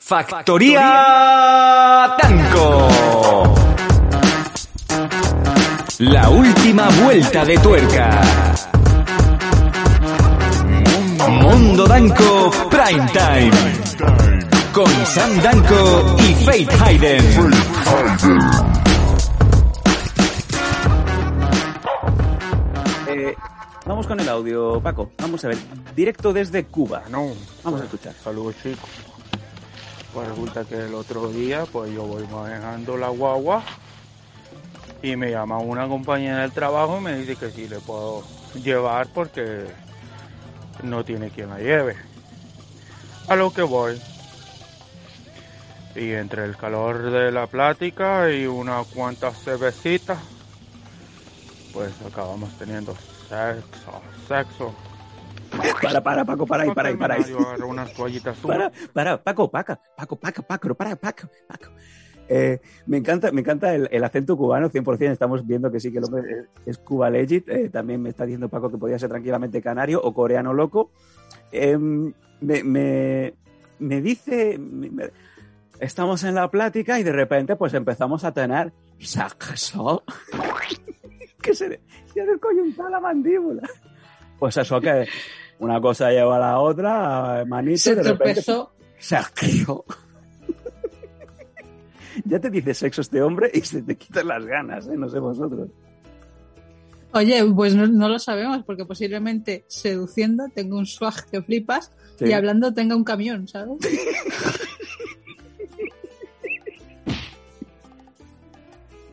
Factoría Tanco. La última vuelta de tuerca. Mundo Danco Prime Time. Con Sam Danco y Faith Hayden. Eh, vamos con el audio, Paco. Vamos a ver. Directo desde Cuba. No, Vamos a escuchar. saludos chicos. Pues resulta que el otro día, pues yo voy manejando la guagua y me llama una compañera del trabajo y me dice que sí le puedo llevar porque no tiene quien la lleve. A lo que voy. Y entre el calor de la plática y unas cuantas cervecitas, pues acabamos teniendo sexo, sexo. Para, para, Paco, para ahí, para ahí, para ahí. Unas toallitas Para, para, Paco, Paco, Paco, Paco, Paco, para, Paco, Paco. Eh, me encanta, me encanta el, el acento cubano, 100%. Estamos viendo que sí que el hombre es, Cuba legit. Eh, también me está diciendo Paco que podía ser tranquilamente canario o coreano loco. Eh, me, me, me dice, me- estamos en la plática y de repente pues empezamos a tener sexo. que se se le descoyuntaba la mandíbula. Pues eso que una cosa lleva a la otra, manito, Se de repente tropezó. Sexo. ya te dice sexo este hombre y se te quitan las ganas, ¿eh? No sé vosotros. Oye, pues no, no lo sabemos, porque posiblemente seduciendo tenga un swag que flipas Sí. y hablando tenga un camión, ¿sabes?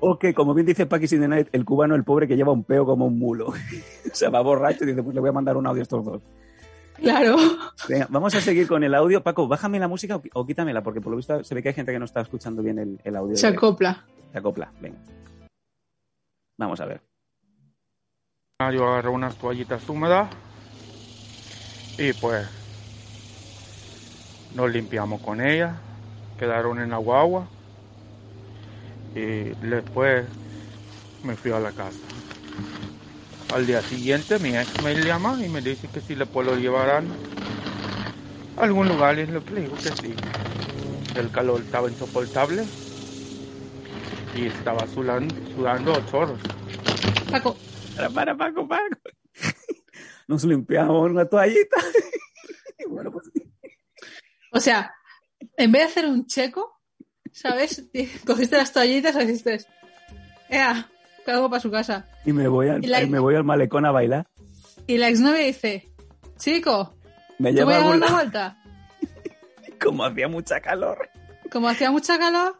O que, como bien dice Paquis in the Night, el cubano, el pobre que lleva un peo como un mulo. o sea, va borracho y dice, pues le voy a mandar un audio a estos dos. Claro. Venga, vamos a seguir con el audio. Paco, bájame la música o, o quítamela, porque por lo visto se ve que hay gente que no está escuchando bien el, el audio. Se acopla. Se acopla, venga. Vamos a ver. Ah, Yo agarré unas toallitas húmedas y pues nos limpiamos con ellas, quedaron en la guagua y después me fui a la casa. Al día siguiente mi ex me llama y me dice que si le puedo llevar a algún lugar y le digo que sí. El calor estaba insoportable y estaba sudando, sudando chorros. Paco, Para, para, Paco, Paco. Nos limpiamos una toallita. Y bueno, pues o sea, en vez de hacer un checo, ¿sabes? Cogiste las toallitas y dijiste, ¡Ea! Cago para su casa. Y me voy al, Y la- y me voy al malecón a bailar. Y la exnovia dice, chico, Me ¿te lleva voy a dar una vuelta? Como hacía mucha calor. Como hacía mucha calor,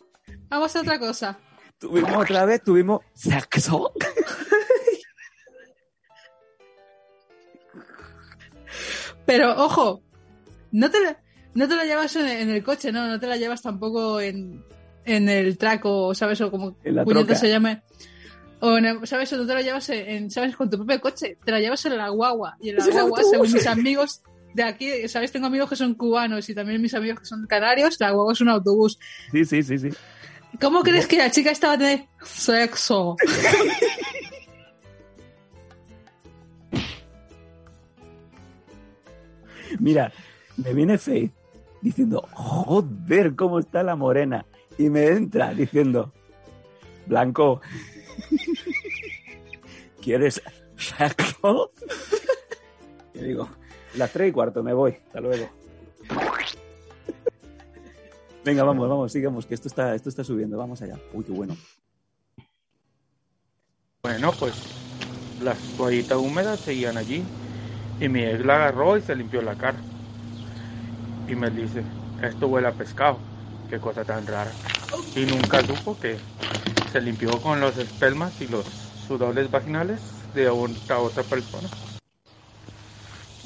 vamos a otra cosa. Tuvimos otra vez, tuvimos sexo. Pero ojo, no te no te la llevas en, en el coche, no, no te la llevas tampoco en, en el traco, ¿sabes? O como se llame. O en el- ¿sabes? O no te la llevas en, ¿sabes? Con tu propio coche, te la llevas en la guagua. Y en la guagua, según mis amigos de aquí, ¿sabes? Tengo amigos que son cubanos y también mis amigos que son canarios, la guagua es un autobús. Sí, sí, sí, sí. ¿Cómo crees que la chica estaba a tener sexo? Mira, me viene Faith diciendo, joder, cómo está la morena. Y me entra diciendo, Blanco, ¿quieres sexo? Y digo, las tres y cuarto, me voy, hasta luego. Venga, vamos, vamos, sigamos, que esto está, esto está subiendo, vamos allá. Uy, qué bueno. Bueno, pues las toallitas húmedas seguían allí y mi ex la agarró y se limpió la cara. Y me dice, esto huele a pescado, qué cosa tan rara. Y nunca supo que se limpió con los espermas y los sudores vaginales de otra, otra persona.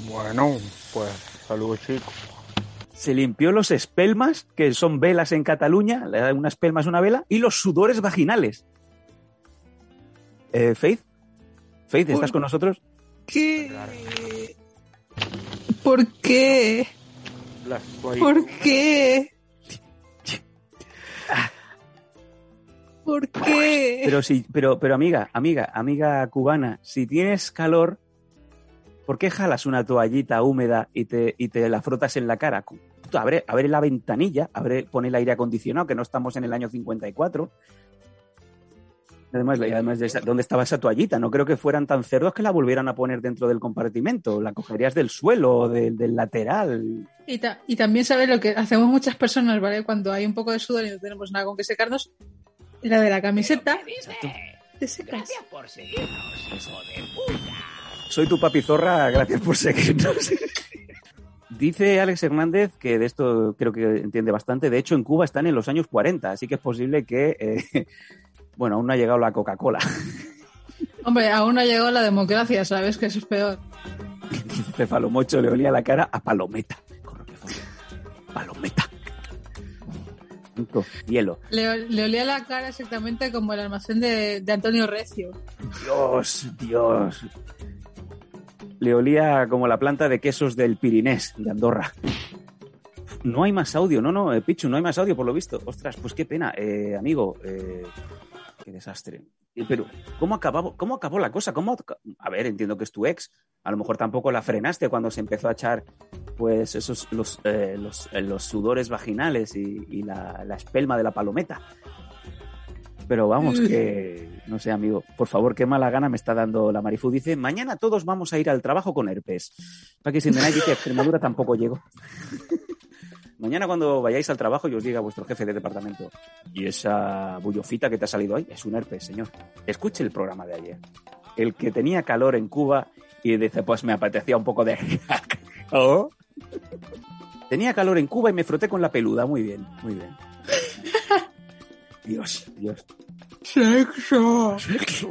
Bueno, pues saludos chicos. se limpió los espelmas, que son velas en Cataluña, le da una espelma es una vela, y los sudores vaginales. Eh, Faith, Faith, ¿estás con nosotros? ¿Qué? ¿Por qué? ¿Por qué? ¿Por qué? Pero sí, pero, pero amiga, amiga, amiga cubana, si tienes calor, ¿por qué jalas una toallita húmeda y te, y te la frotas en la cara? Abre, abre la ventanilla, abre, pone el aire acondicionado, que no estamos en el año 54. Además, y además de esa- ¿dónde estaba esa toallita? No creo que fueran tan cerdos que la volvieran a poner dentro del compartimento. La cogerías del suelo o del, del lateral. Y, ta- y también sabes lo que hacemos muchas personas, ¿vale? Cuando hay un poco de sudor y no tenemos nada con que secarnos, la de la camiseta te secas. Soy tu papizorra, gracias por seguirnos. Dice Alex Hernández que de esto creo que entiende bastante. De hecho, en Cuba están en los años 40, así que es posible que, eh, bueno, aún no ha llegado la Coca-Cola. Hombre, aún no ha llegado la democracia, ¿sabes? Que eso es peor. Dice Palomocho, le olía la cara a Palometa. Palometa. Hielo. Le, le olía la cara exactamente como el almacén de, de Antonio Recio. Dios, Dios. Le olía como la planta de quesos del Pirinés, de Andorra. No hay más audio, no, no, eh, Pichu, no hay más audio por lo visto. Ostras, pues qué pena, eh, amigo. eh, qué desastre. Eh, Pero, ¿cómo acabó, ¿cómo acabó la cosa? ¿Cómo, a ver, entiendo que es tu ex. A lo mejor tampoco la frenaste cuando se empezó a echar, pues, esos, los, eh, los, eh, los sudores vaginales y, y la, la espelma de la palometa. Pero vamos, que no sé, amigo. Por favor, qué mala gana me está dando la Marifu. Dice, mañana todos vamos a ir al trabajo con herpes. Para que si me dice, Extremadura tampoco llego. Mañana cuando vayáis al trabajo y os diga vuestro jefe de departamento, y esa bullofita que te ha salido ahí es un herpes, señor. Escuche el programa de ayer. El que tenía calor en Cuba y dice, pues me apetecía un poco de... ¿Oh? Tenía calor en Cuba y me froté con la peluda. Muy bien, muy bien. Dios, Dios. Sexo.